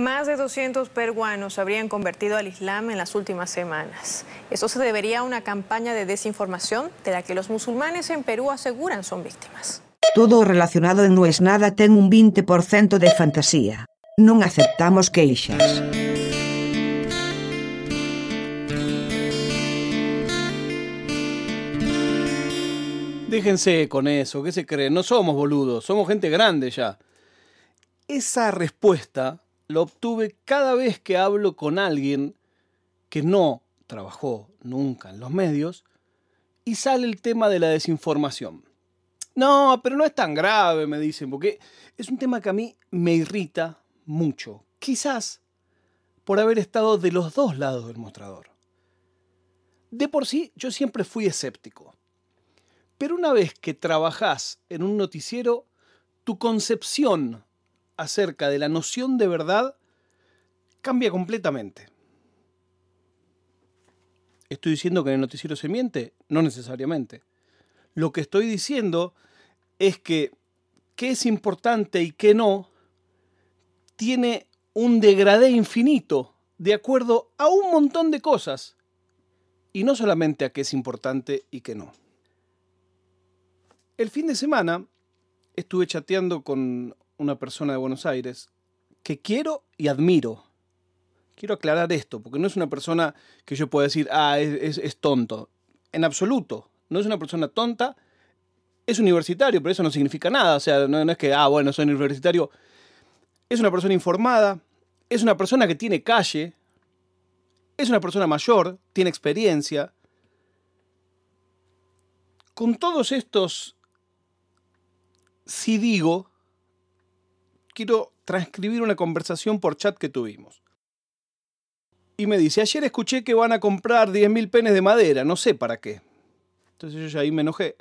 Más de 200 peruanos habrían convertido al Islam en las últimas semanas. Eso se debería a una campaña de desinformación de la que los musulmanes en Perú aseguran son víctimas. Todo relacionado en No es nada ten un 20% de fantasía. Non aceptamos queixas. Déjense con eso, ¿qué se creen? No somos boludos, somos gente grande ya. Esa respuesta la obtuve cada vez que hablo con alguien que no trabajó nunca en los medios y sale el tema de la desinformación. No, pero no es tan grave, me dicen, porque es un tema que a mí me irrita mucho. Quizás por haber estado de los dos lados del mostrador. De por sí, yo siempre fui escéptico. Pero una vez que trabajás en un noticiero, tu concepción acerca de la noción de verdad cambia completamente. ¿Estoy diciendo que en el noticiero se miente? No necesariamente. Lo que estoy diciendo es que qué es importante y qué no tiene un degradé infinito de acuerdo a un montón de cosas y no solamente a qué es importante y qué no. El fin de semana estuve chateando con una persona de Buenos Aires que quiero y admiro. Quiero aclarar esto, porque no es una persona que yo pueda decir, ah, es, tonto. En absoluto. No es una persona tonta. Es universitario, pero eso no significa nada. O sea, no, no es que, ah, bueno, soy universitario. Es una persona informada. Es una persona que tiene calle. Es una persona mayor. Tiene experiencia. Con todos estos si digo quiero transcribir una conversación por chat que tuvimos. Y me dice, ayer escuché que van a comprar 10.000 penes de madera, no sé para qué. Entonces yo ya ahí me enojé.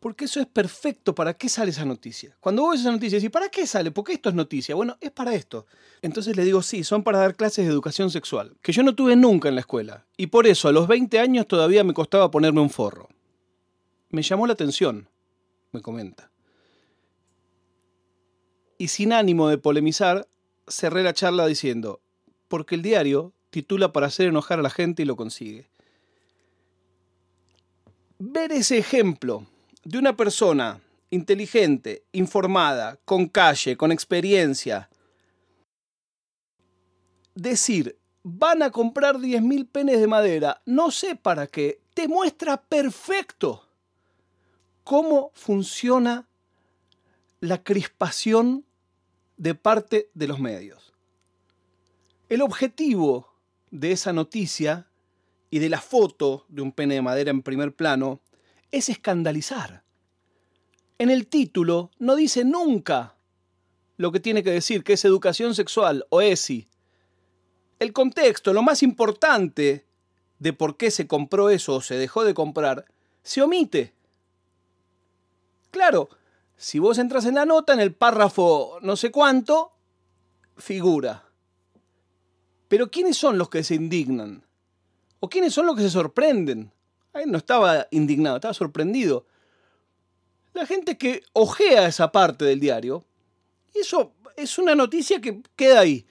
Porque eso es perfecto. ¿Para qué sale esa noticia? Cuando vos esa noticia, ¿y para qué sale? ¿Por qué esto es noticia? Bueno, es para esto. Entonces le digo, sí, son para dar clases de educación sexual, que yo no tuve nunca en la escuela. Y por eso a los 20 años todavía me costaba ponerme un forro. Me llamó la atención, me comenta y sin ánimo de polemizar, cerré la charla diciendo, porque el diario titula para hacer enojar a la gente y lo consigue. Ver ese ejemplo de una persona inteligente, informada, con calle, con experiencia, decir, van a comprar 10.000 penes de madera, no sé para qué, te muestra perfecto cómo funciona la crispación de parte de los medios. El objetivo de esa noticia y de la foto de un pene de madera en primer plano es escandalizar. En el título no dice nunca lo que tiene que decir, que es educación sexual o ESI. El contexto, lo más importante de por qué se compró eso o se dejó de comprar, se omite. Claro, si vos entras en la nota, en el párrafo no sé cuánto, figura. Pero ¿quiénes son los que se indignan? ¿O quiénes son los que se sorprenden? Ahí no estaba indignado, estaba sorprendido. La gente que ojea esa parte del diario, y eso es una noticia que queda ahí.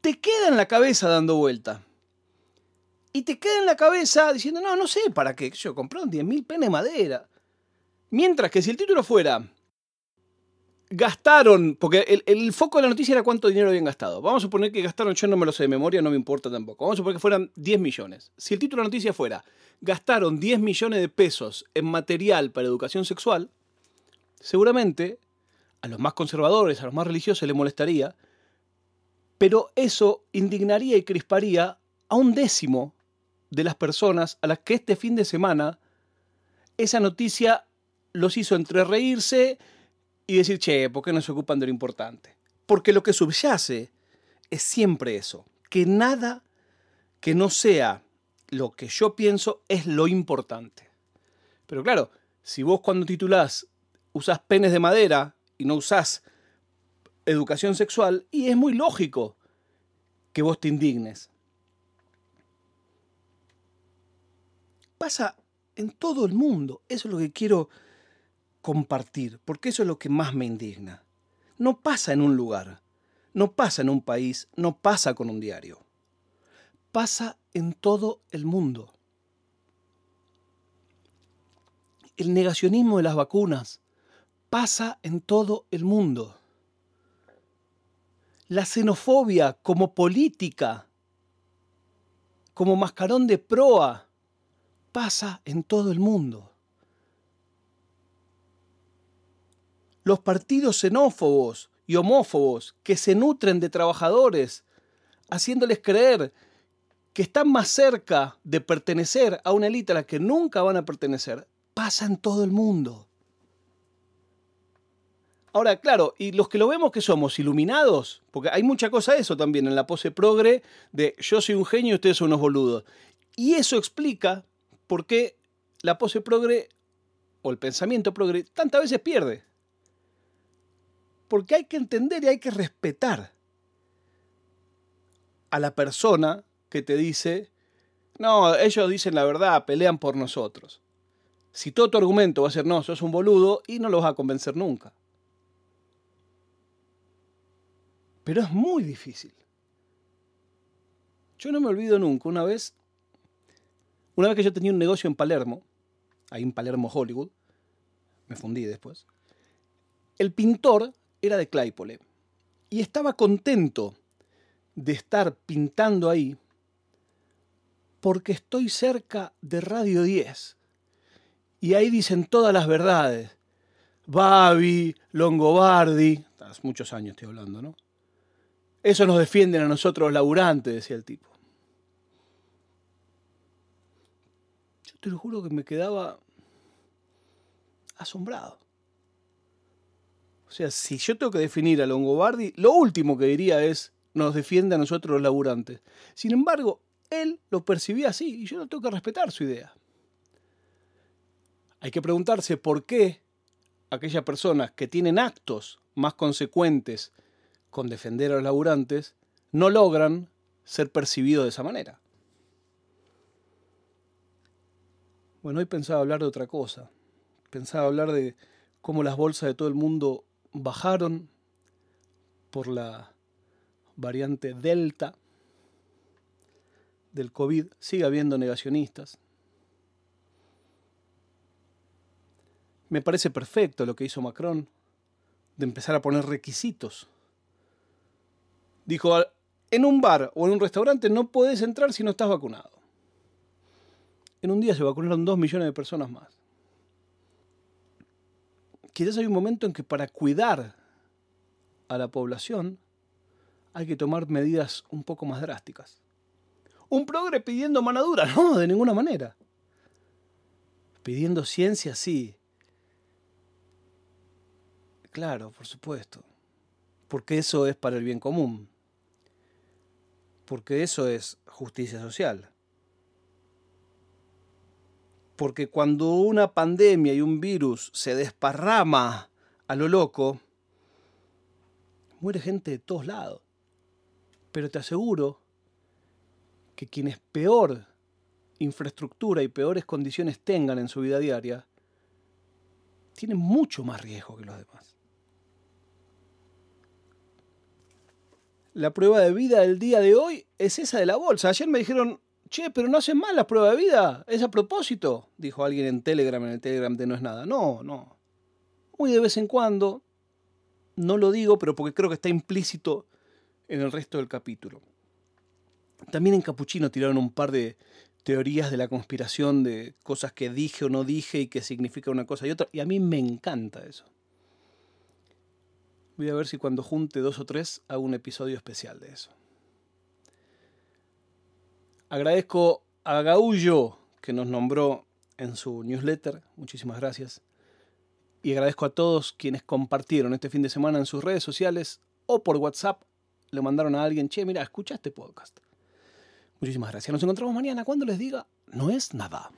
Te queda en la cabeza dando vuelta. Y te queda en la cabeza diciendo, no, no sé para qué. Yo compré un 10.000 penes de madera. Mientras que si el título fuera gastaron, porque el, foco de la noticia era cuánto dinero habían gastado. Vamos a suponer que gastaron, yo no me lo sé de memoria, no me importa tampoco. Vamos a suponer que fueran 10 millones. Si el título de la noticia fuera, gastaron 10 millones de pesos en material para educación sexual, seguramente a los más conservadores, a los más religiosos les molestaría, pero eso indignaría y crisparía a un décimo de las personas a las que este fin de semana esa noticia los hizo entre reírse y decir, che, ¿por qué no se ocupan de lo importante? Porque lo que subyace es siempre eso, que nada que no sea lo que yo pienso es lo importante. Pero claro, si vos cuando titulás usás penes de madera y no usás educación sexual, y es muy lógico que vos te indignes. Pasa en todo el mundo, eso es lo que quiero compartir, porque eso es lo que más me indigna. No pasa en un lugar, no pasa en un país, no pasa con un diario. Pasa en todo el mundo. El negacionismo de las vacunas pasa en todo el mundo. La xenofobia como política, como mascarón de proa, pasa en todo el mundo. Los partidos xenófobos y homófobos que se nutren de trabajadores, haciéndoles creer que están más cerca de pertenecer a una élite a la que nunca van a pertenecer, pasa en todo el mundo. Ahora, claro, y los que lo vemos que somos iluminados, porque hay mucha cosa de eso también en la pose progre de yo soy un genio y ustedes son unos boludos. Y eso explica por qué la pose progre o el pensamiento progre tantas veces pierde. Porque hay que entender y hay que respetar a la persona que te dice, no, ellos dicen la verdad, pelean por nosotros. Si todo tu argumento va a ser, no, sos un boludo, y no lo vas a convencer nunca. Pero es muy difícil. Yo no me olvido nunca, una vez, una vez que yo tenía un negocio en Palermo, ahí en Palermo, Hollywood, me fundí después, el pintor era de Claypole y estaba contento de estar pintando ahí porque estoy cerca de Radio 10 y ahí dicen todas las verdades. Babi, Longobardi, hace muchos años estoy hablando, ¿no? Eso nos defienden a nosotros laburantes, decía el tipo. Yo te lo juro que me quedaba asombrado. O sea, si yo tengo que definir a Longobardi, lo último que diría es nos defiende a nosotros los laburantes. Sin embargo, él lo percibía así y yo no tengo que respetar su idea. Hay que preguntarse por qué aquellas personas que tienen actos más consecuentes con defender a los laburantes, no logran ser percibidos de esa manera. Bueno, hoy pensaba hablar de otra cosa. Pensaba hablar de cómo las bolsas de todo el mundo bajaron por la variante Delta del COVID. Sigue habiendo negacionistas. Me parece perfecto lo que hizo Macron de empezar a poner requisitos Dijo, en un bar o en un restaurante no puedes entrar si no estás vacunado. En un día se vacunaron dos millones de personas más. Quizás hay un momento en que para cuidar a la población hay que tomar medidas un poco más drásticas. Un progre pidiendo manadura, no, de ninguna manera. Pidiendo ciencia, sí. Claro, por supuesto. Porque eso es para el bien común porque eso es justicia social. Porque cuando una pandemia y un virus se desparrama a lo loco, muere gente de todos lados. Pero te aseguro que quienes peor infraestructura y peores condiciones tengan en su vida diaria, tienen mucho más riesgo que los demás. la prueba de vida del día de hoy es esa de la bolsa. Ayer me dijeron, che, pero no hacen mal la prueba de vida, es a propósito, dijo alguien en Telegram, en el Telegram de No es nada. No, no. Muy de vez en cuando, no lo digo, pero porque creo que está implícito en el resto del capítulo. También en Capuchino tiraron un par de teorías de la conspiración, de cosas que dije o no dije y que significa una cosa y otra, y a mí me encanta eso. Voy a ver si cuando junte dos o tres hago un episodio especial de eso. Agradezco a Gaullo que nos nombró en su newsletter. Muchísimas gracias. Y agradezco a todos quienes compartieron este fin de semana en sus redes sociales o por WhatsApp. Le mandaron a alguien, che, mira, escucha este podcast. Muchísimas gracias. Nos encontramos mañana cuando les diga, no es nada.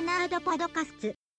ナードパドカスツ。